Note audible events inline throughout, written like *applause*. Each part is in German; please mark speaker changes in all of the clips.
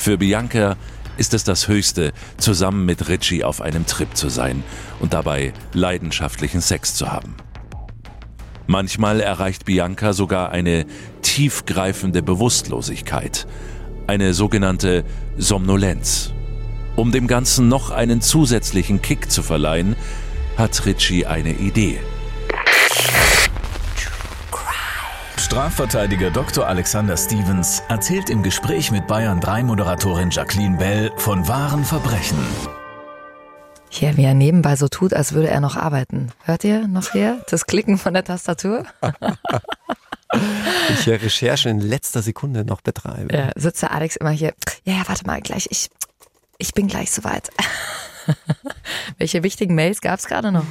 Speaker 1: Für Bianca ist es das Höchste, zusammen mit Richie auf einem Trip zu sein und dabei leidenschaftlichen Sex zu haben. Manchmal erreicht Bianca sogar eine tiefgreifende Bewusstlosigkeit, eine sogenannte Somnolenz. Um dem Ganzen noch einen zusätzlichen Kick zu verleihen, hat Richie eine Idee.
Speaker 2: Strafverteidiger Dr. Alexander Stevens erzählt im Gespräch mit Bayern 3 Moderatorin Jacqueline Bell von wahren Verbrechen.
Speaker 3: Hier, wie er nebenbei so tut, als würde er noch arbeiten. Hört ihr noch hier das Klicken von der Tastatur? *laughs*
Speaker 4: ich hier Recherche in letzter Sekunde noch betreibe.
Speaker 3: Ja, sitzt der Alex immer hier. Ja, ja, warte mal, gleich. Ich, ich bin gleich soweit. *laughs* Welche wichtigen Mails gab es gerade noch?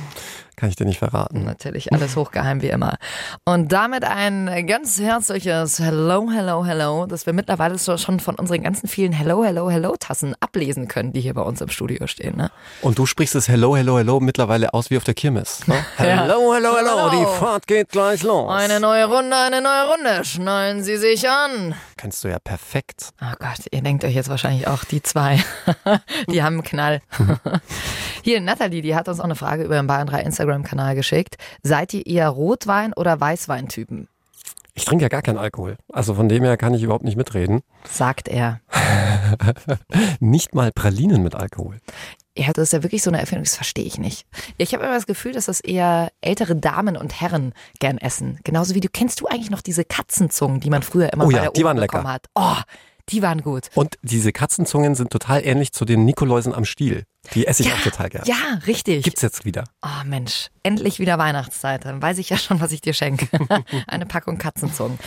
Speaker 4: Kann ich dir nicht verraten.
Speaker 3: Natürlich, alles hochgeheim wie immer. Und damit ein ganz herzliches Hello, Hello, Hello, das wir mittlerweile schon von unseren ganzen vielen Hello, Hello, Hello-Tassen ablesen können, die hier bei uns im Studio stehen. Ne?
Speaker 4: Und du sprichst das Hello, Hello, Hello mittlerweile aus wie auf der Kirmes. Ne? *laughs* Hello, hello, hello, die Fahrt geht gleich los.
Speaker 3: Eine neue Runde, eine neue Runde. Schnallen Sie sich an.
Speaker 4: Kennst du ja perfekt.
Speaker 3: Oh Gott, ihr denkt euch jetzt wahrscheinlich auch, die zwei, *laughs* die haben einen Knall. *laughs* Hier, Nathalie, die hat uns auch eine Frage über den Bayern 3 Instagram-Kanal geschickt. Seid ihr eher Rotwein- oder Weißweintypen?
Speaker 4: Ich trinke ja gar keinen Alkohol. Also von dem her kann ich überhaupt nicht mitreden.
Speaker 3: Sagt er. *laughs*
Speaker 4: nicht mal Pralinen mit Alkohol.
Speaker 3: Ja, das ist ja wirklich so eine Erfindung, das verstehe ich nicht. Ich habe immer das Gefühl, dass das eher ältere Damen und Herren gern essen. Genauso wie du kennst du eigentlich noch diese Katzenzungen, die man früher immer
Speaker 4: oh
Speaker 3: bei
Speaker 4: ja,
Speaker 3: der
Speaker 4: die
Speaker 3: Oma
Speaker 4: waren
Speaker 3: bekommen
Speaker 4: lecker.
Speaker 3: hat. Oh, die waren gut.
Speaker 4: Und diese Katzenzungen sind total ähnlich zu den Nikoläusen am Stiel. Die esse ich
Speaker 3: ja,
Speaker 4: auch total gerne.
Speaker 3: Ja, richtig.
Speaker 4: Gibt's jetzt wieder.
Speaker 3: Oh Mensch, endlich wieder Weihnachtszeit. Dann weiß ich ja schon, was ich dir schenke. *laughs* Eine Packung Katzenzungen.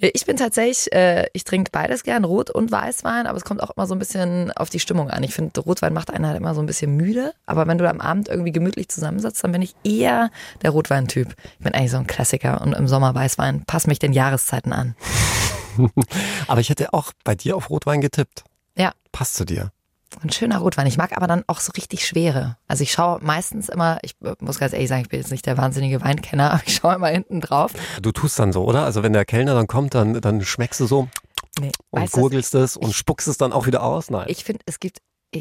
Speaker 3: Ich bin tatsächlich, äh, ich trinke beides gern, Rot- und Weißwein, aber es kommt auch immer so ein bisschen auf die Stimmung an. Ich finde, Rotwein macht einen halt immer so ein bisschen müde, aber wenn du am Abend irgendwie gemütlich zusammensitzt, dann bin ich eher der Rotweintyp. Ich bin eigentlich so ein Klassiker und im Sommer Weißwein. Pass mich den Jahreszeiten an. *laughs*
Speaker 4: aber ich hätte auch bei dir auf Rotwein getippt.
Speaker 3: Ja.
Speaker 4: Passt zu dir.
Speaker 3: Ein schöner Rotwein. Ich mag aber dann auch so richtig schwere. Also ich schaue meistens immer, ich muss ganz ehrlich sagen, ich bin jetzt nicht der wahnsinnige Weinkenner, *laughs* aber ich schaue immer hinten drauf.
Speaker 4: Du tust dann so, oder? Also wenn der Kellner dann kommt, dann, dann schmeckst du so
Speaker 3: nee,
Speaker 4: und gurgelst es und spuckst es dann auch wieder aus? Nein.
Speaker 3: Ich finde, es gibt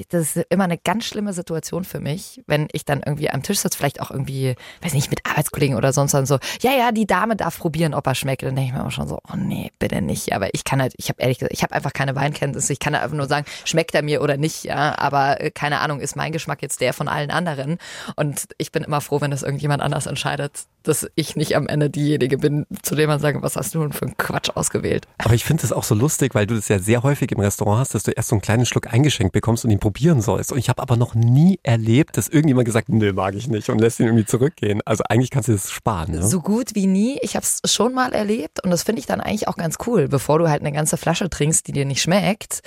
Speaker 3: das ist immer eine ganz schlimme Situation für mich, wenn ich dann irgendwie am Tisch sitze, vielleicht auch irgendwie, weiß nicht, mit Arbeitskollegen oder sonst dann so, ja, ja, die Dame darf probieren, ob er schmeckt. Dann denke ich mir immer schon so, oh nee, bitte nicht. Aber ich kann halt, ich habe ehrlich gesagt, ich habe einfach keine Weinkenntnisse. Ich kann halt einfach nur sagen, schmeckt er mir oder nicht, ja. Aber äh, keine Ahnung, ist mein Geschmack jetzt der von allen anderen. Und ich bin immer froh, wenn das irgendjemand anders entscheidet, dass ich nicht am Ende diejenige bin, zu dem man sagen, was hast du denn für einen Quatsch ausgewählt?
Speaker 4: Aber ich finde das auch so lustig, weil du das ja sehr häufig im Restaurant hast, dass du erst so einen kleinen Schluck eingeschenkt bekommst und ihn probieren sollst. Und ich habe aber noch nie erlebt, dass irgendjemand gesagt, nö, mag ich nicht und lässt ihn irgendwie zurückgehen. Also eigentlich kannst du das sparen. Ne?
Speaker 3: So gut wie nie. Ich habe es schon mal erlebt und das finde ich dann eigentlich auch ganz cool, bevor du halt eine ganze Flasche trinkst, die dir nicht schmeckt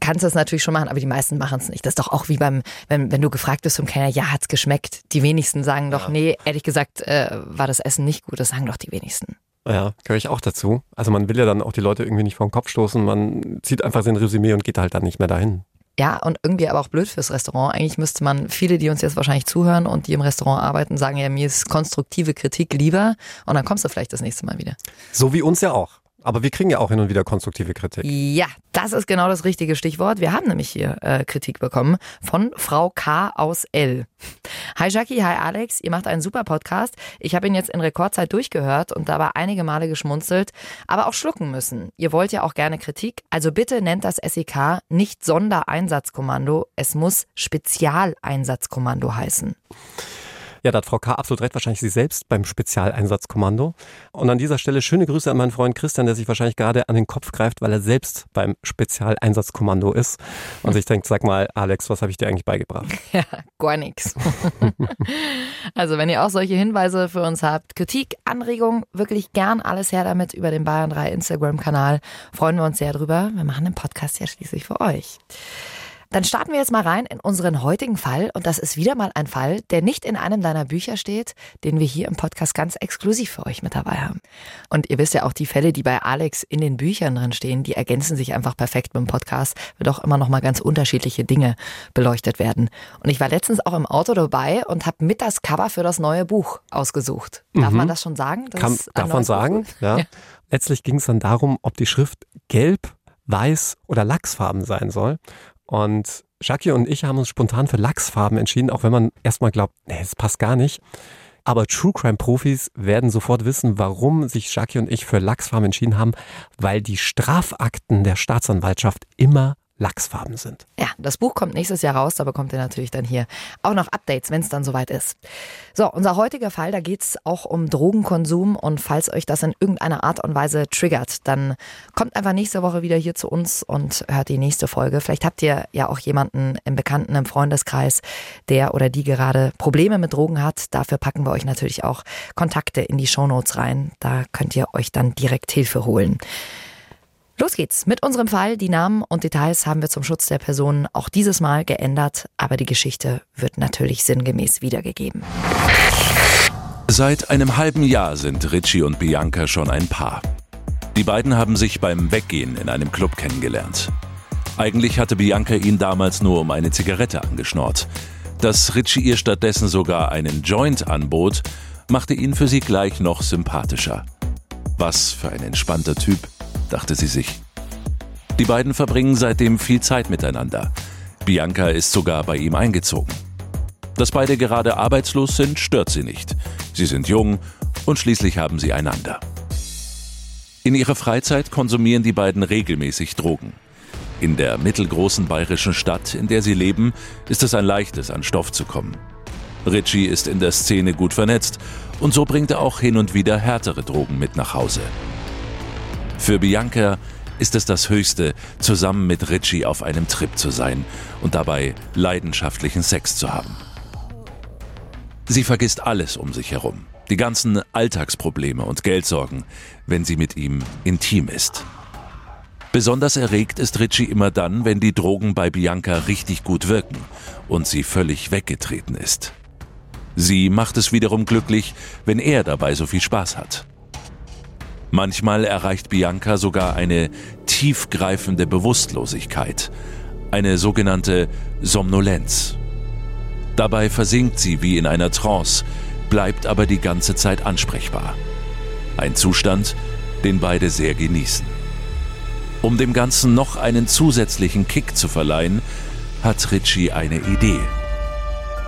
Speaker 3: kannst du das natürlich schon machen, aber die meisten machen es nicht. Das ist doch auch wie beim, wenn, wenn du gefragt bist vom Kellner, ja, hat's geschmeckt. Die wenigsten sagen doch, ja. nee, ehrlich gesagt, äh, war das Essen nicht gut. Das sagen doch die wenigsten.
Speaker 4: Ja, gehöre ich auch dazu. Also man will ja dann auch die Leute irgendwie nicht vor den Kopf stoßen. Man zieht einfach sein Resümee und geht halt dann nicht mehr dahin.
Speaker 3: Ja, und irgendwie aber auch blöd fürs Restaurant. Eigentlich müsste man, viele, die uns jetzt wahrscheinlich zuhören und die im Restaurant arbeiten, sagen ja, mir ist konstruktive Kritik lieber und dann kommst du vielleicht das nächste Mal wieder.
Speaker 4: So wie uns ja auch. Aber wir kriegen ja auch hin und wieder konstruktive Kritik.
Speaker 3: Ja, das ist genau das richtige Stichwort. Wir haben nämlich hier äh, Kritik bekommen von Frau K. aus L. Hi Jackie, hi Alex, ihr macht einen super Podcast. Ich habe ihn jetzt in Rekordzeit durchgehört und dabei einige Male geschmunzelt, aber auch schlucken müssen. Ihr wollt ja auch gerne Kritik, also bitte nennt das SEK nicht Sondereinsatzkommando, es muss Spezialeinsatzkommando heißen.
Speaker 4: Ja, da hat Frau K. absolut recht, wahrscheinlich sie selbst beim Spezialeinsatzkommando. Und an dieser Stelle schöne Grüße an meinen Freund Christian, der sich wahrscheinlich gerade an den Kopf greift, weil er selbst beim Spezialeinsatzkommando ist. Und sich denkt, sag mal, Alex, was habe ich dir eigentlich beigebracht? *laughs*
Speaker 3: Ja, gar nichts. *laughs* also wenn ihr auch solche Hinweise für uns habt, Kritik, Anregungen, wirklich gern alles her damit über den Bayern 3 Instagram-Kanal. Freuen wir uns sehr drüber. Wir machen den Podcast ja schließlich für euch. Dann starten wir jetzt mal rein in unseren heutigen Fall. Und das ist wieder mal ein Fall, der nicht in einem deiner Bücher steht, den wir hier im Podcast ganz exklusiv für euch mit dabei haben. Und ihr wisst ja auch, die Fälle, die bei Alex in den Büchern drin stehen, die ergänzen sich einfach perfekt mit dem Podcast, weil doch immer noch mal ganz unterschiedliche Dinge beleuchtet werden. Und ich war letztens auch im Auto dabei und habe mit das Cover für das neue Buch ausgesucht. Darf mhm. man das schon sagen?
Speaker 4: Kann, darf man sagen, *laughs* ja. ja. Letztlich ging es dann darum, ob die Schrift gelb, weiß oder lachsfarben sein soll. Und Jackie und ich haben uns spontan für Lachsfarben entschieden, auch wenn man erstmal glaubt, nee, es passt gar nicht. Aber True Crime Profis werden sofort wissen, warum sich Jackie und ich für Lachsfarben entschieden haben, weil die Strafakten der Staatsanwaltschaft immer lachsfarben sind.
Speaker 3: Ja, das Buch kommt nächstes Jahr raus, da bekommt ihr natürlich dann hier auch noch Updates, wenn es dann soweit ist. So, unser heutiger Fall, da geht es auch um Drogenkonsum und falls euch das in irgendeiner Art und Weise triggert, dann kommt einfach nächste Woche wieder hier zu uns und hört die nächste Folge. Vielleicht habt ihr ja auch jemanden im Bekannten, im Freundeskreis, der oder die gerade Probleme mit Drogen hat. Dafür packen wir euch natürlich auch Kontakte in die Shownotes rein. Da könnt ihr euch dann direkt Hilfe holen. Los geht's mit unserem Fall. Die Namen und Details haben wir zum Schutz der Personen auch dieses Mal geändert, aber die Geschichte wird natürlich sinngemäß wiedergegeben.
Speaker 1: Seit einem halben Jahr sind Richie und Bianca schon ein Paar. Die beiden haben sich beim Weggehen in einem Club kennengelernt. Eigentlich hatte Bianca ihn damals nur um eine Zigarette angeschnort. Dass Richie ihr stattdessen sogar einen Joint anbot, machte ihn für sie gleich noch sympathischer. Was für ein entspannter Typ dachte sie sich. Die beiden verbringen seitdem viel Zeit miteinander. Bianca ist sogar bei ihm eingezogen. Dass beide gerade arbeitslos sind, stört sie nicht. Sie sind jung und schließlich haben sie einander. In ihrer Freizeit konsumieren die beiden regelmäßig Drogen. In der mittelgroßen bayerischen Stadt, in der sie leben, ist es ein leichtes, an Stoff zu kommen. Richie ist in der Szene gut vernetzt und so bringt er auch hin und wieder härtere Drogen mit nach Hause. Für Bianca ist es das Höchste, zusammen mit Richie auf einem Trip zu sein und dabei leidenschaftlichen Sex zu haben. Sie vergisst alles um sich herum, die ganzen Alltagsprobleme und Geldsorgen, wenn sie mit ihm intim ist. Besonders erregt ist Richie immer dann, wenn die Drogen bei Bianca richtig gut wirken und sie völlig weggetreten ist. Sie macht es wiederum glücklich, wenn er dabei so viel Spaß hat. Manchmal erreicht Bianca sogar eine tiefgreifende Bewusstlosigkeit, eine sogenannte Somnolenz. Dabei versinkt sie wie in einer Trance, bleibt aber die ganze Zeit ansprechbar. Ein Zustand, den beide sehr genießen. Um dem Ganzen noch einen zusätzlichen Kick zu verleihen, hat Richie eine Idee.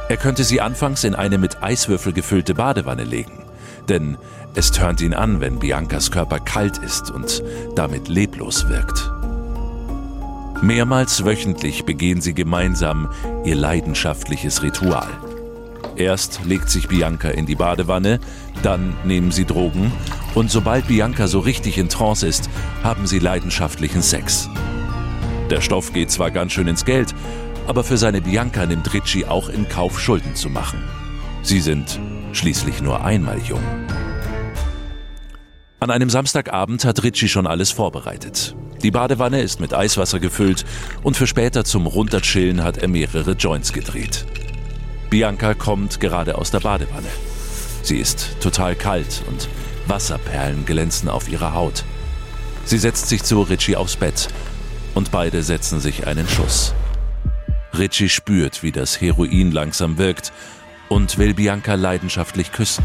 Speaker 1: Er könnte sie anfangs in eine mit Eiswürfel gefüllte Badewanne legen, denn es tönt ihn an, wenn Biancas Körper kalt ist und damit leblos wirkt. Mehrmals wöchentlich begehen sie gemeinsam ihr leidenschaftliches Ritual. Erst legt sich Bianca in die Badewanne, dann nehmen sie Drogen und sobald Bianca so richtig in Trance ist, haben sie leidenschaftlichen Sex. Der Stoff geht zwar ganz schön ins Geld, aber für seine Bianca nimmt Ricci auch in Kauf, Schulden zu machen. Sie sind schließlich nur einmal jung. An einem Samstagabend hat Richie schon alles vorbereitet. Die Badewanne ist mit Eiswasser gefüllt und für später zum Runterchillen hat er mehrere Joints gedreht. Bianca kommt gerade aus der Badewanne. Sie ist total kalt und Wasserperlen glänzen auf ihrer Haut. Sie setzt sich zu Richie aufs Bett und beide setzen sich einen Schuss. Richie spürt, wie das Heroin langsam wirkt und will Bianca leidenschaftlich küssen.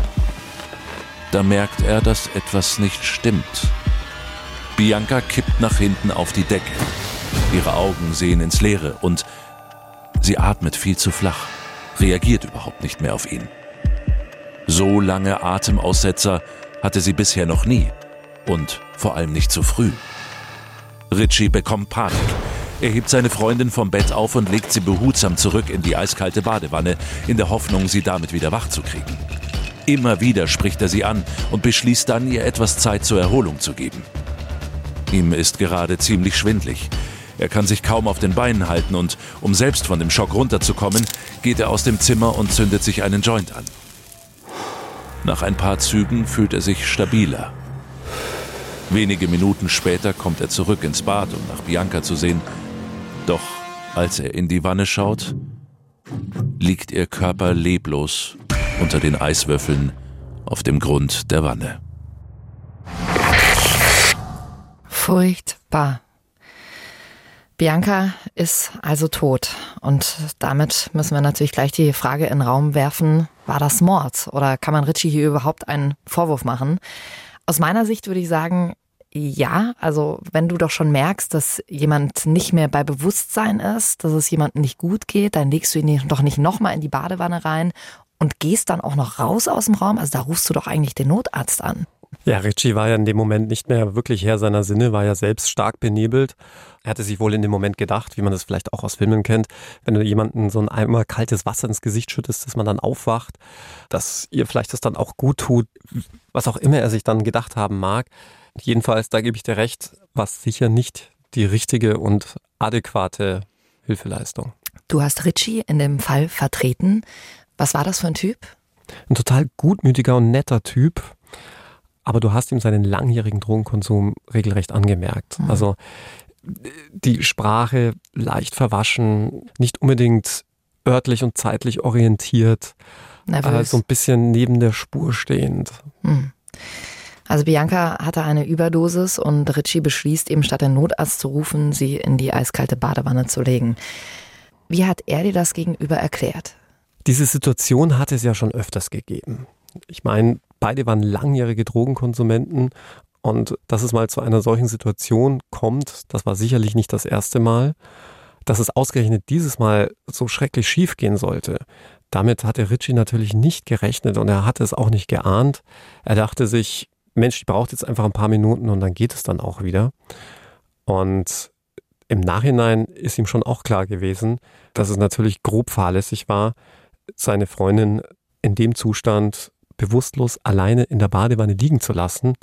Speaker 1: Da merkt er, dass etwas nicht stimmt. Bianca kippt nach hinten auf die Decke. Ihre Augen sehen ins Leere und sie atmet viel zu flach, reagiert überhaupt nicht mehr auf ihn. So lange Atemaussetzer hatte sie bisher noch nie und vor allem nicht so früh. Richie bekommt Panik. Er hebt seine Freundin vom Bett auf und legt sie behutsam zurück in die eiskalte Badewanne, in der Hoffnung, sie damit wieder wach zu kriegen. Immer wieder spricht er sie an und beschließt dann, ihr etwas Zeit zur Erholung zu geben. Ihm ist gerade ziemlich schwindlig. Er kann sich kaum auf den Beinen halten und, um selbst von dem Schock runterzukommen, geht er aus dem Zimmer und zündet sich einen Joint an. Nach ein paar Zügen fühlt er sich stabiler. Wenige Minuten später kommt er zurück ins Bad, um nach Bianca zu sehen. Doch als er in die Wanne schaut, liegt ihr Körper leblos unter den Eiswürfeln auf dem Grund der Wanne.
Speaker 3: Furchtbar. Bianca ist also tot. Und damit müssen wir natürlich gleich die Frage in den Raum werfen, war das Mord? Oder kann man Richie hier überhaupt einen Vorwurf machen? Aus meiner Sicht würde ich sagen, ja, also wenn du doch schon merkst, dass jemand nicht mehr bei Bewusstsein ist, dass es jemandem nicht gut geht, dann legst du ihn doch nicht nochmal in die Badewanne rein und gehst dann auch noch raus aus dem Raum. Also da rufst du doch eigentlich den Notarzt an.
Speaker 4: Ja, Richie war ja in dem Moment nicht mehr wirklich Herr seiner Sinne, war ja selbst stark benebelt. Er hatte sich wohl in dem Moment gedacht, wie man das vielleicht auch aus Filmen kennt, wenn du jemanden so ein Eimer kaltes Wasser ins Gesicht schüttest, dass man dann aufwacht, dass ihr vielleicht das dann auch gut tut, was auch immer er sich dann gedacht haben mag. Jedenfalls, da gebe ich dir recht, was sicher nicht die richtige und adäquate Hilfeleistung.
Speaker 3: Du hast Richie in dem Fall vertreten. Was war das für ein Typ?
Speaker 4: Ein total gutmütiger und netter Typ aber du hast ihm seinen langjährigen Drogenkonsum regelrecht angemerkt. Mhm. Also die Sprache leicht verwaschen, nicht unbedingt örtlich und zeitlich orientiert, äh, so ein bisschen neben der Spur stehend. Mhm.
Speaker 3: Also Bianca hatte eine Überdosis und Richie beschließt eben statt den Notarzt zu rufen, sie in die eiskalte Badewanne zu legen. Wie hat er dir das gegenüber erklärt?
Speaker 4: Diese Situation hat es ja schon öfters gegeben. Ich meine, beide waren langjährige Drogenkonsumenten und dass es mal zu einer solchen Situation kommt, das war sicherlich nicht das erste Mal. Dass es ausgerechnet dieses Mal so schrecklich schief gehen sollte, damit hatte Richie natürlich nicht gerechnet und er hatte es auch nicht geahnt. Er dachte sich, Mensch, die braucht jetzt einfach ein paar Minuten und dann geht es dann auch wieder. Und im Nachhinein ist ihm schon auch klar gewesen, dass es natürlich grob fahrlässig war, seine Freundin in dem Zustand bewusstlos alleine in der Badewanne liegen zu lassen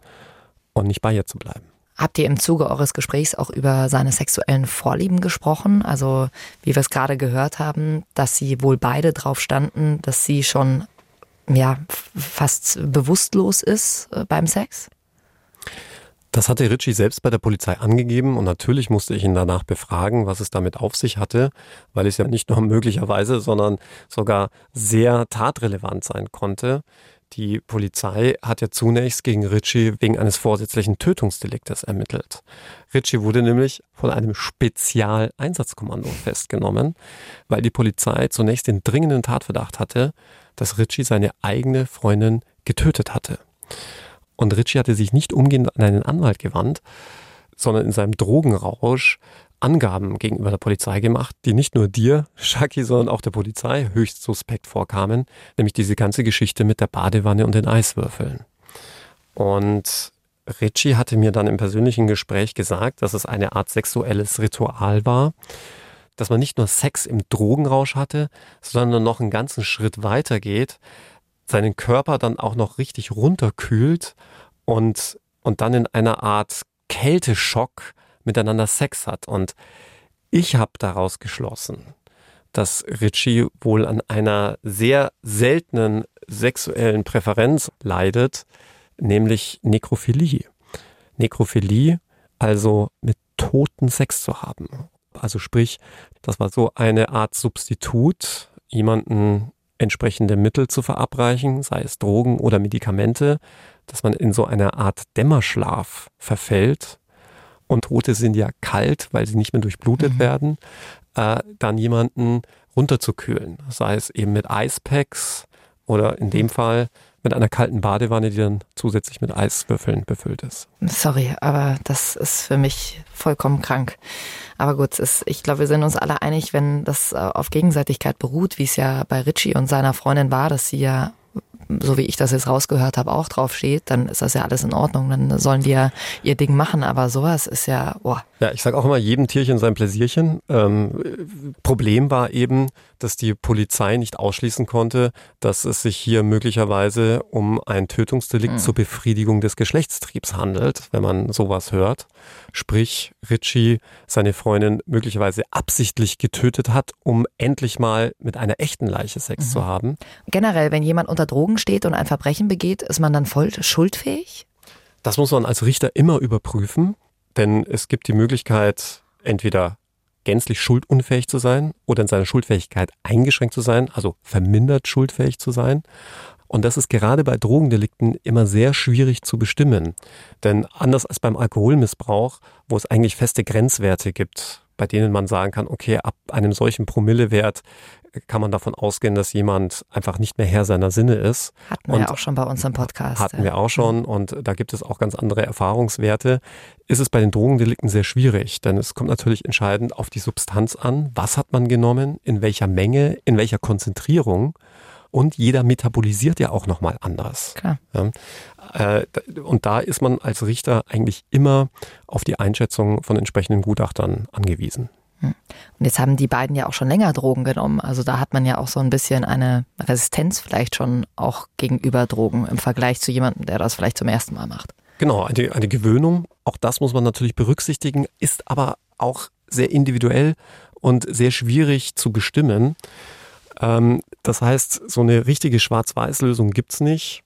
Speaker 4: und nicht bei ihr zu bleiben.
Speaker 3: Habt ihr im Zuge eures Gesprächs auch über seine sexuellen Vorlieben gesprochen? Also, wie wir es gerade gehört haben, dass sie wohl beide drauf standen, dass sie schon ja, fast bewusstlos ist äh, beim Sex?
Speaker 4: Das hatte Ritchie selbst bei der Polizei angegeben und natürlich musste ich ihn danach befragen, was es damit auf sich hatte, weil es ja nicht nur *laughs* möglicherweise, sondern sogar sehr tatrelevant sein konnte. Die Polizei hat ja zunächst gegen Ritchie wegen eines vorsätzlichen Tötungsdeliktes ermittelt. Ritchie wurde nämlich von einem Spezialeinsatzkommando festgenommen, weil die Polizei zunächst den dringenden Tatverdacht hatte, dass Ritchie seine eigene Freundin getötet hatte. Und Ritchie hatte sich nicht umgehend an einen Anwalt gewandt, sondern in seinem Drogenrausch Angaben gegenüber der Polizei gemacht, die nicht nur dir, Shaki, sondern auch der Polizei höchst suspekt vorkamen, nämlich diese ganze Geschichte mit der Badewanne und den Eiswürfeln. Und Richie hatte mir dann im persönlichen Gespräch gesagt, dass es eine Art sexuelles Ritual war, dass man nicht nur Sex im Drogenrausch hatte, sondern noch einen ganzen Schritt weiter geht, seinen Körper dann auch noch richtig runterkühlt und, und dann in einer Art Kälteschock miteinander Sex hat. Und ich habe daraus geschlossen, dass Richie wohl an einer sehr seltenen sexuellen Präferenz leidet, nämlich Nekrophilie. Nekrophilie, also mit toten Sex zu haben. Also sprich, das war so eine Art Substitut, jemanden entsprechende Mittel zu verabreichen, sei es Drogen oder Medikamente, dass man in so eine Art Dämmerschlaf verfällt, und Tote sind ja kalt, weil sie nicht mehr durchblutet mhm. werden, äh, dann jemanden runterzukühlen. Sei es eben mit Eispacks oder in dem. Fall mit einer kalten Badewanne, die dann zusätzlich mit Eiswürfeln befüllt ist.
Speaker 3: Sorry, aber das ist für mich vollkommen krank. Aber gut, ist, ich glaube, wir sind uns alle einig, wenn das äh, auf Gegenseitigkeit beruht, wie es ja bei Richie und seiner Freundin war, dass sie ja so wie ich das jetzt rausgehört habe, auch drauf steht, dann ist das ja alles in Ordnung. Dann sollen die ja ihr Ding machen. Aber sowas ist ja, boah.
Speaker 4: Ja, ich sage auch immer, jedem Tierchen sein Pläsierchen. Ähm, Problem war eben, dass die Polizei nicht ausschließen konnte, dass es sich hier möglicherweise um ein Tötungsdelikt mhm. zur Befriedigung des Geschlechtstriebs handelt, wenn man sowas hört. Sprich, Richie seine Freundin möglicherweise absichtlich getötet hat, um endlich mal mit einer echten Leiche Sex mhm. zu haben.
Speaker 3: Generell, wenn jemand unter Drogen steht und ein Verbrechen begeht, ist man dann voll schuldfähig?
Speaker 4: Das muss man als Richter immer überprüfen, denn es gibt die Möglichkeit, entweder gänzlich schuldunfähig zu sein oder in seiner Schuldfähigkeit eingeschränkt zu sein, also vermindert schuldfähig zu sein. Und das ist gerade bei Drogendelikten immer sehr schwierig zu bestimmen. Denn anders als beim Alkoholmissbrauch, wo es eigentlich feste Grenzwerte gibt, bei denen man sagen kann, okay, ab einem solchen Promillewert kann man davon ausgehen, dass jemand einfach nicht mehr Herr seiner Sinne ist.
Speaker 3: Hatten wir ja auch schon bei uns im Podcast.
Speaker 4: Hatten ja. wir auch schon und da gibt es auch ganz andere Erfahrungswerte. Ist es bei den Drogendelikten sehr schwierig, denn es kommt natürlich entscheidend auf die Substanz an. Was hat man genommen? In welcher Menge? In welcher Konzentrierung? Und jeder metabolisiert ja auch nochmal anders.
Speaker 3: Klar.
Speaker 4: Ja, äh, und da ist man als Richter eigentlich immer auf die Einschätzung von entsprechenden Gutachtern angewiesen.
Speaker 3: Hm. Und jetzt haben die beiden ja auch schon länger Drogen genommen. Also da hat man ja auch so ein bisschen eine Resistenz vielleicht schon auch gegenüber Drogen im Vergleich zu jemandem, der das vielleicht zum ersten Mal macht.
Speaker 4: Genau, eine, eine Gewöhnung, auch das muss man natürlich berücksichtigen, ist aber auch sehr individuell und sehr schwierig zu bestimmen. Ähm, das heißt, so eine richtige Schwarz-Weiß-Lösung gibt's nicht.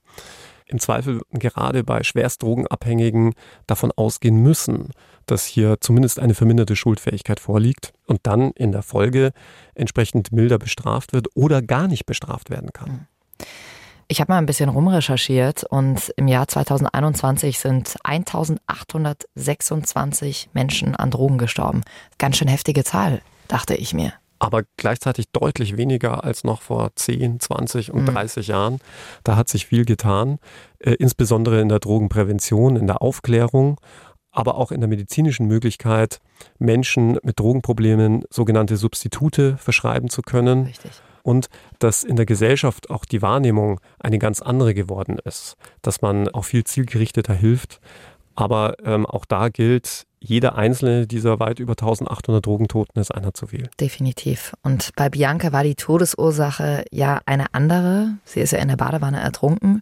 Speaker 4: Im Zweifel gerade bei Schwerstdrogenabhängigen davon ausgehen müssen, dass hier zumindest eine verminderte Schuldfähigkeit vorliegt und dann in der Folge entsprechend milder bestraft wird oder gar nicht bestraft werden kann.
Speaker 3: Ich habe mal ein bisschen rumrecherchiert und im Jahr 2021 sind 1826 Menschen an Drogen gestorben. Ganz schön heftige Zahl, dachte ich mir
Speaker 4: aber gleichzeitig deutlich weniger als noch vor 10, 20 und 30 mhm. Jahren. Da hat sich viel getan, äh, insbesondere in der Drogenprävention, in der Aufklärung, aber auch in der medizinischen Möglichkeit, Menschen mit Drogenproblemen sogenannte Substitute verschreiben zu können.
Speaker 3: Richtig.
Speaker 4: Und dass in der Gesellschaft auch die Wahrnehmung eine ganz andere geworden ist, dass man auch viel zielgerichteter hilft. Aber ähm, auch da gilt, jeder einzelne dieser weit über 1800 Drogentoten ist einer zu viel.
Speaker 3: Definitiv. Und bei Bianca war die Todesursache ja eine andere. Sie ist ja in der Badewanne ertrunken.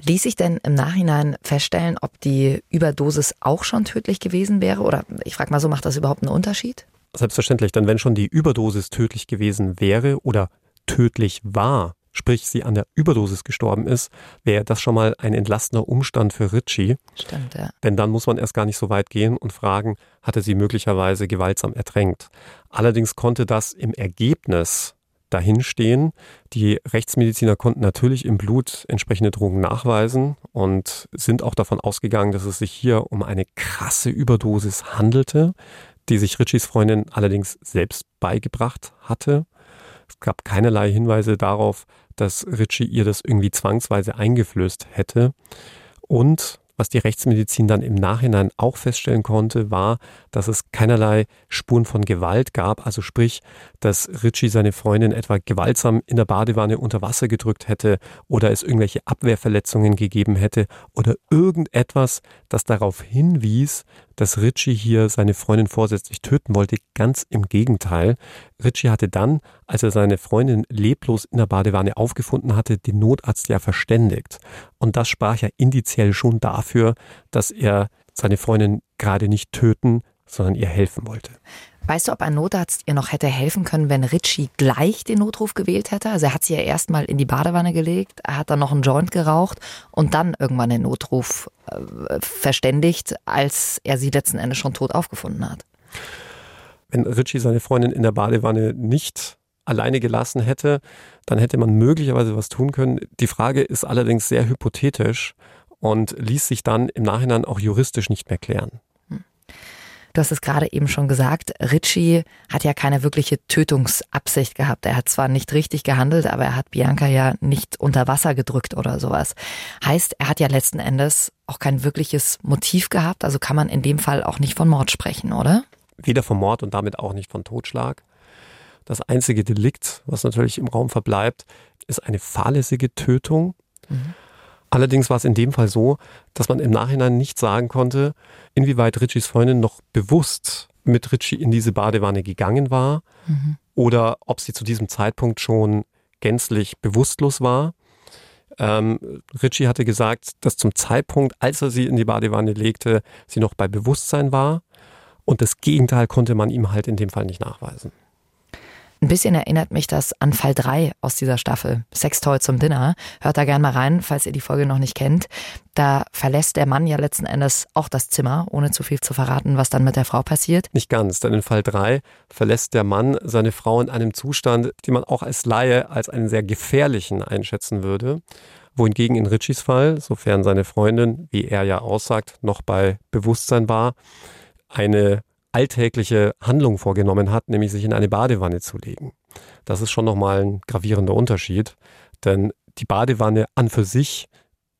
Speaker 3: Ließ sich denn im Nachhinein feststellen, ob die Überdosis auch schon tödlich gewesen wäre? Oder ich frage mal so, macht das überhaupt einen Unterschied?
Speaker 4: Selbstverständlich, denn wenn schon die Überdosis tödlich gewesen wäre oder tödlich war, sprich sie an der Überdosis gestorben ist, wäre das schon mal ein entlastender Umstand für Ritchie.
Speaker 3: Stimmt, ja.
Speaker 4: Denn dann muss man erst gar nicht so weit gehen und fragen, hatte sie möglicherweise gewaltsam ertränkt. Allerdings konnte das im Ergebnis dahinstehen. Die Rechtsmediziner konnten natürlich im Blut entsprechende Drogen nachweisen und sind auch davon ausgegangen, dass es sich hier um eine krasse Überdosis handelte, die sich Ritchies Freundin allerdings selbst beigebracht hatte. Es gab keinerlei Hinweise darauf, dass Ritchie ihr das irgendwie zwangsweise eingeflößt hätte. Und was die Rechtsmedizin dann im Nachhinein auch feststellen konnte, war, dass es keinerlei Spuren von Gewalt gab. Also sprich, dass Ritchie seine Freundin etwa gewaltsam in der Badewanne unter Wasser gedrückt hätte oder es irgendwelche Abwehrverletzungen gegeben hätte oder irgendetwas, das darauf hinwies, dass Ritchie hier seine Freundin vorsätzlich töten wollte. Ganz im Gegenteil. Ritchie hatte dann, als er seine Freundin leblos in der Badewanne aufgefunden hatte, den Notarzt ja verständigt. Und das sprach ja indiziell schon dafür, dass er seine Freundin gerade nicht töten, sondern ihr helfen wollte.
Speaker 3: Weißt du, ob ein Notarzt ihr noch hätte helfen können, wenn Ritchie gleich den Notruf gewählt hätte? Also er hat sie ja erstmal in die Badewanne gelegt, er hat dann noch einen Joint geraucht und dann irgendwann den Notruf äh, verständigt, als er sie letzten Endes schon tot aufgefunden hat.
Speaker 4: Wenn Ritchie seine Freundin in der Badewanne nicht alleine gelassen hätte, dann hätte man möglicherweise was tun können. Die Frage ist allerdings sehr hypothetisch und ließ sich dann im Nachhinein auch juristisch nicht mehr klären.
Speaker 3: Du hast es gerade eben schon gesagt, Ritchie hat ja keine wirkliche Tötungsabsicht gehabt. Er hat zwar nicht richtig gehandelt, aber er hat Bianca ja nicht unter Wasser gedrückt oder sowas. Heißt, er hat ja letzten Endes auch kein wirkliches Motiv gehabt, also kann man in dem Fall auch nicht von Mord sprechen, oder?
Speaker 4: Weder von Mord und damit auch nicht von Totschlag. Das einzige Delikt, was natürlich im Raum verbleibt, ist eine fahrlässige Tötung. Mhm. Allerdings war es in dem Fall so, dass man im Nachhinein nicht sagen konnte, inwieweit Richies Freundin noch bewusst mit Richie in diese Badewanne gegangen war mhm. oder ob sie zu diesem Zeitpunkt schon gänzlich bewusstlos war. Ähm, Richie hatte gesagt, dass zum Zeitpunkt, als er sie in die Badewanne legte, sie noch bei Bewusstsein war. Und das Gegenteil konnte man ihm halt in dem Fall nicht nachweisen.
Speaker 3: Ein bisschen erinnert mich das an Fall 3 aus dieser Staffel, Sextoy zum Dinner. Hört da gerne mal rein, falls ihr die Folge noch nicht kennt. Da verlässt der Mann ja letzten Endes auch das Zimmer, ohne zu viel zu verraten, was dann mit der Frau passiert.
Speaker 4: Nicht ganz, denn in Fall 3 verlässt der Mann seine Frau in einem Zustand, den man auch als Laie als einen sehr gefährlichen einschätzen würde. Wohingegen in Richies Fall, sofern seine Freundin, wie er ja aussagt, noch bei Bewusstsein war, eine alltägliche Handlung vorgenommen hat, nämlich sich in eine Badewanne zu legen. Das ist schon nochmal ein gravierender Unterschied, denn die Badewanne an für sich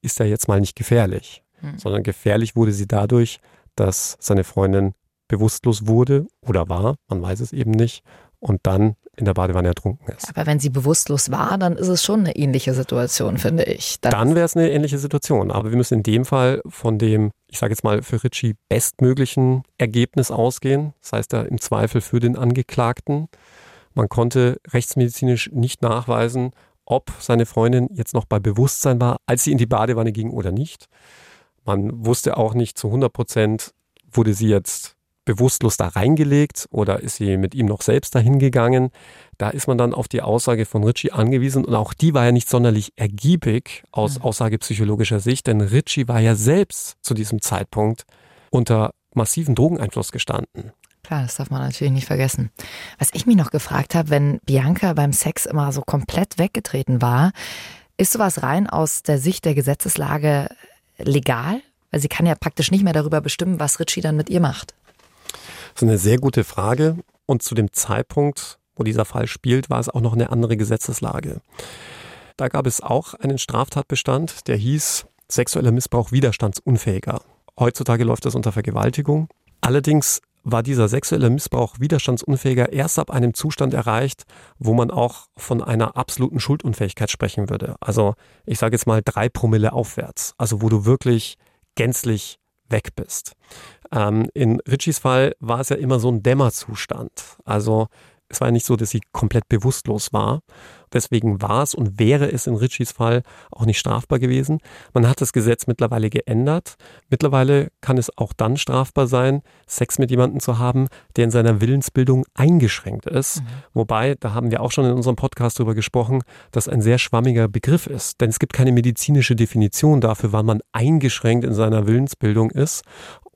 Speaker 4: ist ja jetzt mal nicht gefährlich, hm. sondern gefährlich wurde sie dadurch, dass seine Freundin bewusstlos wurde oder war, man weiß es eben nicht, und dann in der Badewanne ertrunken ist.
Speaker 3: Aber wenn sie bewusstlos war, dann ist es schon eine ähnliche Situation, finde ich.
Speaker 4: Dann, dann wäre es eine ähnliche Situation. Aber wir müssen in dem Fall von dem, ich sage jetzt mal, für Ritchie bestmöglichen Ergebnis ausgehen. Das heißt ja im Zweifel für den Angeklagten. Man konnte rechtsmedizinisch nicht nachweisen, ob seine Freundin jetzt noch bei Bewusstsein war, als sie in die Badewanne ging oder nicht. Man wusste auch nicht zu 100 Prozent, wurde sie jetzt bewusstlos da reingelegt oder ist sie mit ihm noch selbst dahin gegangen? Da ist man dann auf die Aussage von Ritchie angewiesen und auch die war ja nicht sonderlich ergiebig aus mhm. aussagepsychologischer Sicht, denn Ritchie war ja selbst zu diesem Zeitpunkt unter massiven Drogeneinfluss gestanden.
Speaker 3: Klar, das darf man natürlich nicht vergessen. Was ich mich noch gefragt habe, wenn Bianca beim Sex immer so komplett weggetreten war, ist sowas rein aus der Sicht der Gesetzeslage legal? Weil sie kann ja praktisch nicht mehr darüber bestimmen, was Ritchie dann mit ihr macht.
Speaker 4: Das ist eine sehr gute Frage. Und zu dem Zeitpunkt, wo dieser Fall spielt, war es auch noch eine andere Gesetzeslage. Da gab es auch einen Straftatbestand, der hieß sexueller Missbrauch widerstandsunfähiger. Heutzutage läuft das unter Vergewaltigung. Allerdings war dieser sexuelle Missbrauch widerstandsunfähiger erst ab einem Zustand erreicht, wo man auch von einer absoluten Schuldunfähigkeit sprechen würde. Also ich sage jetzt mal drei Promille aufwärts. Also wo du wirklich gänzlich weg bist. Ähm, in Richies Fall war es ja immer so ein Dämmerzustand. Also es war ja nicht so, dass sie komplett bewusstlos war. Deswegen war es und wäre es in Richies Fall auch nicht strafbar gewesen. Man hat das Gesetz mittlerweile geändert. Mittlerweile kann es auch dann strafbar sein, Sex mit jemandem zu haben, der in seiner Willensbildung eingeschränkt ist. Mhm. Wobei, da haben wir auch schon in unserem Podcast darüber gesprochen, dass ein sehr schwammiger Begriff ist. Denn es gibt keine medizinische Definition dafür, wann man eingeschränkt in seiner Willensbildung ist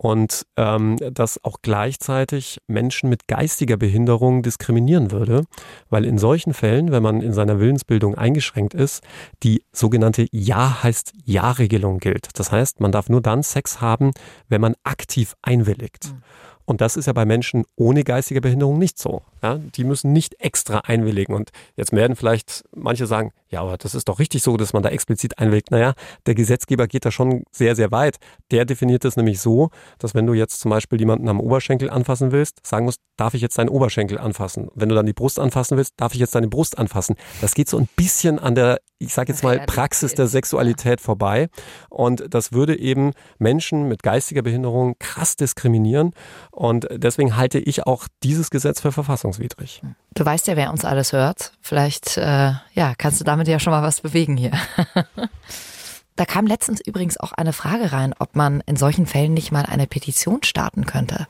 Speaker 4: und ähm, das auch gleichzeitig Menschen mit geistiger Behinderung diskriminieren würde, weil in solchen Fällen, wenn man in seiner Willensbildung eingeschränkt ist, die sogenannte Ja heißt Ja-Regelung gilt. Das heißt, man darf nur dann Sex haben, wenn man aktiv einwilligt. Mhm. Und das ist ja bei Menschen ohne geistige Behinderung nicht so. Ja, die müssen nicht extra einwilligen. Und jetzt werden vielleicht manche sagen, ja, aber das ist doch richtig so, dass man da explizit einwilligt. Naja, der Gesetzgeber geht da schon sehr, sehr weit. Der definiert es nämlich so, dass wenn du jetzt zum Beispiel jemanden am Oberschenkel anfassen willst, sagen musst, darf ich jetzt deinen Oberschenkel anfassen? Wenn du dann die Brust anfassen willst, darf ich jetzt deine Brust anfassen? Das geht so ein bisschen an der, ich sage jetzt mal, Praxis der Sexualität vorbei. Und das würde eben Menschen mit geistiger Behinderung krass diskriminieren. Und deswegen halte ich auch dieses Gesetz für verfassungswidrig.
Speaker 3: Du weißt ja, wer uns alles hört. Vielleicht äh, ja, kannst du damit ja schon mal was bewegen hier. *laughs* da kam letztens übrigens auch eine Frage rein, ob man in solchen Fällen nicht mal eine Petition starten könnte.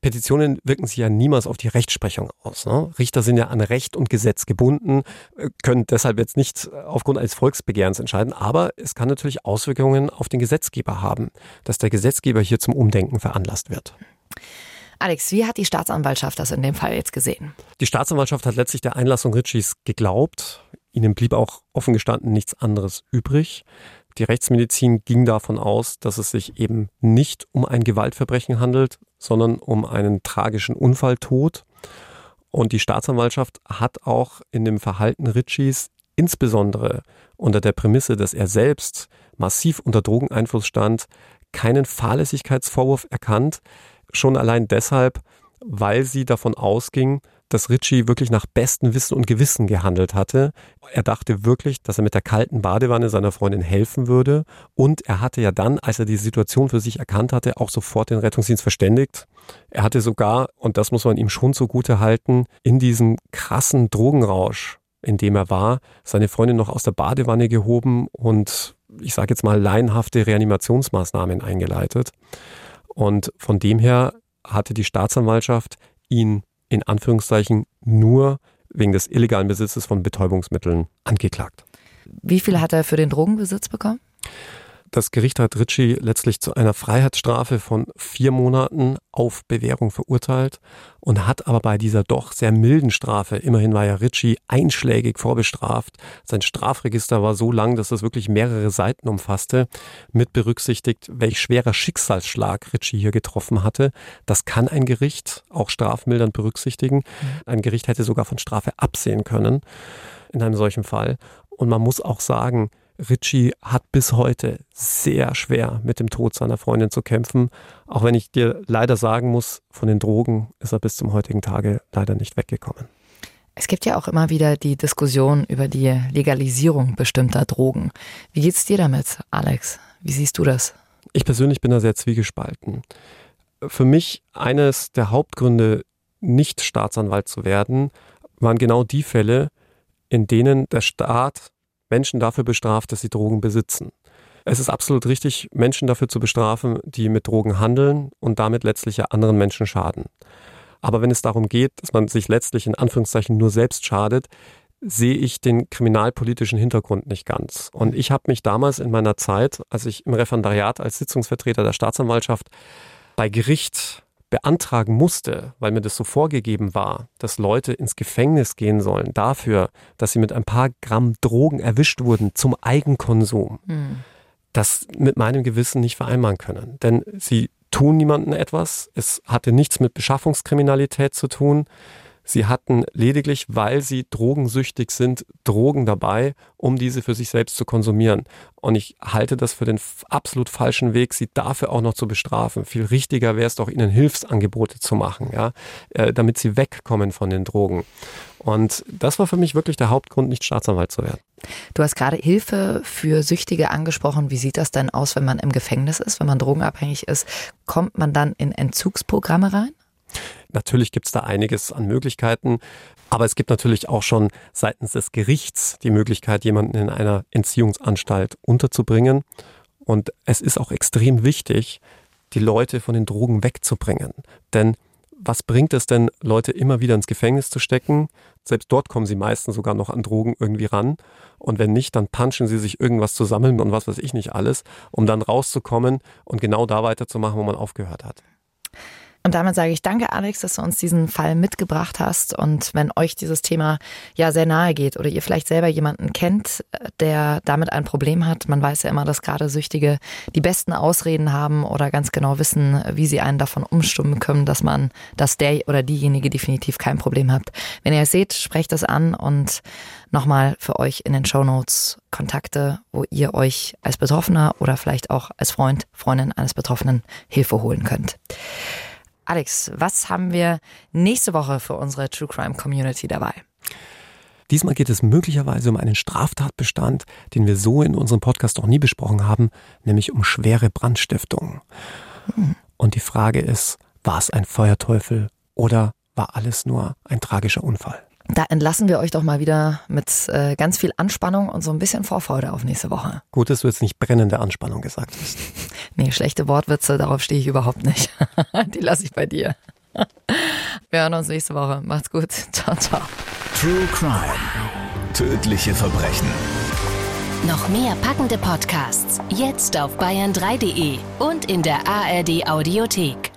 Speaker 4: Petitionen wirken sich ja niemals auf die Rechtsprechung aus. Ne? Richter sind ja an Recht und Gesetz gebunden, äh, können deshalb jetzt nicht aufgrund eines Volksbegehrens entscheiden, aber es kann natürlich Auswirkungen auf den Gesetzgeber haben, dass der Gesetzgeber hier zum Umdenken veranlasst wird.
Speaker 3: Alex, wie hat die Staatsanwaltschaft das in dem Fall jetzt gesehen?
Speaker 4: Die Staatsanwaltschaft hat letztlich der Einlassung Ritchies geglaubt. Ihnen blieb auch offen gestanden nichts anderes übrig. Die Rechtsmedizin ging davon aus, dass es sich eben nicht um ein Gewaltverbrechen handelt, sondern um einen tragischen Unfalltod. Und die Staatsanwaltschaft hat auch in dem Verhalten Ritchies insbesondere unter der Prämisse, dass er selbst massiv unter Drogeneinfluss stand, keinen Fahrlässigkeitsvorwurf erkannt. Schon allein deshalb, weil sie davon ausging, dass Ritchie wirklich nach bestem Wissen und Gewissen gehandelt hatte. Er dachte wirklich, dass er mit der kalten Badewanne seiner Freundin helfen würde. Und er hatte ja dann, als er die Situation für sich erkannt hatte, auch sofort den Rettungsdienst verständigt. Er hatte sogar, und das muss man ihm schon zugute halten, in diesem krassen Drogenrausch, in dem er war, seine Freundin noch aus der Badewanne gehoben und ich sage jetzt mal laienhafte Reanimationsmaßnahmen eingeleitet. Und von dem her hatte die Staatsanwaltschaft ihn in Anführungszeichen nur wegen des illegalen Besitzes von Betäubungsmitteln angeklagt.
Speaker 3: Wie viel hat er für den Drogenbesitz bekommen?
Speaker 4: Das Gericht hat Ritchie letztlich zu einer Freiheitsstrafe von vier Monaten auf Bewährung verurteilt und hat aber bei dieser doch sehr milden Strafe, immerhin war ja Ritchie einschlägig vorbestraft, sein Strafregister war so lang, dass es wirklich mehrere Seiten umfasste, mit berücksichtigt, welch schwerer Schicksalsschlag Ritchie hier getroffen hatte. Das kann ein Gericht auch strafmildernd berücksichtigen. Ein Gericht hätte sogar von Strafe absehen können in einem solchen Fall. Und man muss auch sagen, Ritchie hat bis heute sehr schwer mit dem Tod seiner Freundin zu kämpfen. Auch wenn ich dir leider sagen muss, von den Drogen ist er bis zum heutigen Tage leider nicht weggekommen.
Speaker 3: Es gibt ja auch immer wieder die Diskussion über die Legalisierung bestimmter Drogen. Wie geht's dir damit, Alex? Wie siehst du das?
Speaker 4: Ich persönlich bin da sehr zwiegespalten. Für mich eines der Hauptgründe, nicht Staatsanwalt zu werden, waren genau die Fälle, in denen der Staat Menschen dafür bestraft, dass sie Drogen besitzen. Es ist absolut richtig, Menschen dafür zu bestrafen, die mit Drogen handeln und damit letztlich anderen Menschen schaden. Aber wenn es darum geht, dass man sich letztlich in Anführungszeichen nur selbst schadet, sehe ich den kriminalpolitischen Hintergrund nicht ganz. Und ich habe mich damals in meiner Zeit, als ich im Referendariat als Sitzungsvertreter der Staatsanwaltschaft bei Gericht beantragen musste, weil mir das so vorgegeben war, dass Leute ins Gefängnis gehen sollen dafür, dass sie mit ein paar Gramm Drogen erwischt wurden zum Eigenkonsum, mhm. das mit meinem Gewissen nicht vereinbaren können. Denn sie tun niemandem etwas, es hatte nichts mit Beschaffungskriminalität zu tun. Sie hatten lediglich, weil sie drogensüchtig sind, Drogen dabei, um diese für sich selbst zu konsumieren. Und ich halte das für den absolut falschen Weg, sie dafür auch noch zu bestrafen. Viel richtiger wäre es doch, ihnen Hilfsangebote zu machen, ja, äh, damit sie wegkommen von den Drogen. Und das war für mich wirklich der Hauptgrund, nicht Staatsanwalt zu werden.
Speaker 3: Du hast gerade Hilfe für Süchtige angesprochen. Wie sieht das denn aus, wenn man im Gefängnis ist, wenn man drogenabhängig ist? Kommt man dann in Entzugsprogramme rein?
Speaker 4: Natürlich gibt es da einiges an Möglichkeiten, aber es gibt natürlich auch schon seitens des Gerichts die Möglichkeit, jemanden in einer Entziehungsanstalt unterzubringen. Und es ist auch extrem wichtig, die Leute von den Drogen wegzubringen. Denn was bringt es denn, Leute immer wieder ins Gefängnis zu stecken? Selbst dort kommen sie meistens sogar noch an Drogen irgendwie ran. Und wenn nicht, dann punchen sie sich irgendwas zusammen und was weiß ich nicht alles, um dann rauszukommen und genau da weiterzumachen, wo man aufgehört hat.
Speaker 3: Und damit sage ich danke, Alex, dass du uns diesen Fall mitgebracht hast. Und wenn euch dieses Thema ja sehr nahe geht oder ihr vielleicht selber jemanden kennt, der damit ein Problem hat, man weiß ja immer, dass gerade Süchtige die besten Ausreden haben oder ganz genau wissen, wie sie einen davon umstimmen können, dass man, dass der oder diejenige definitiv kein Problem hat. Wenn ihr es seht, sprecht das an und nochmal für euch in den Show Notes Kontakte, wo ihr euch als Betroffener oder vielleicht auch als Freund, Freundin eines Betroffenen Hilfe holen könnt. Alex, was haben wir nächste Woche für unsere True Crime Community dabei?
Speaker 4: Diesmal geht es möglicherweise um einen Straftatbestand, den wir so in unserem Podcast noch nie besprochen haben, nämlich um schwere Brandstiftung. Hm. Und die Frage ist, war es ein Feuerteufel oder war alles nur ein tragischer Unfall?
Speaker 3: Da entlassen wir euch doch mal wieder mit äh, ganz viel Anspannung und so ein bisschen Vorfreude auf nächste Woche.
Speaker 4: Gut, dass du jetzt nicht brennende Anspannung gesagt hast. *laughs*
Speaker 3: nee, schlechte Wortwitze, darauf stehe ich überhaupt nicht. *laughs* Die lasse ich bei dir. *laughs* Wir hören uns nächste Woche. Macht's gut. Ciao, ciao.
Speaker 2: True Crime. Tödliche Verbrechen.
Speaker 5: Noch mehr packende Podcasts jetzt auf bayern3.de und in der ARD Audiothek.